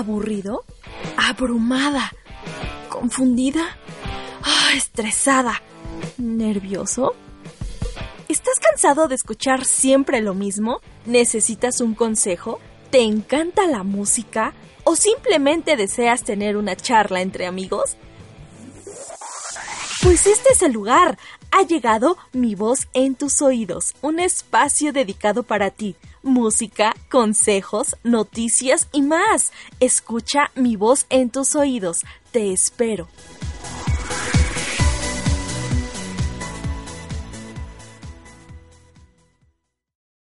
¿Aburrido? ¿Abrumada? ¿Confundida? Ah, ¿Estresada? ¿Nervioso? ¿Estás cansado de escuchar siempre lo mismo? ¿Necesitas un consejo? ¿Te encanta la música? ¿O simplemente deseas tener una charla entre amigos? Pues este es el lugar. Ha llegado Mi Voz en tus oídos, un espacio dedicado para ti. Música, consejos, noticias y más. Escucha Mi Voz en tus oídos. Te espero.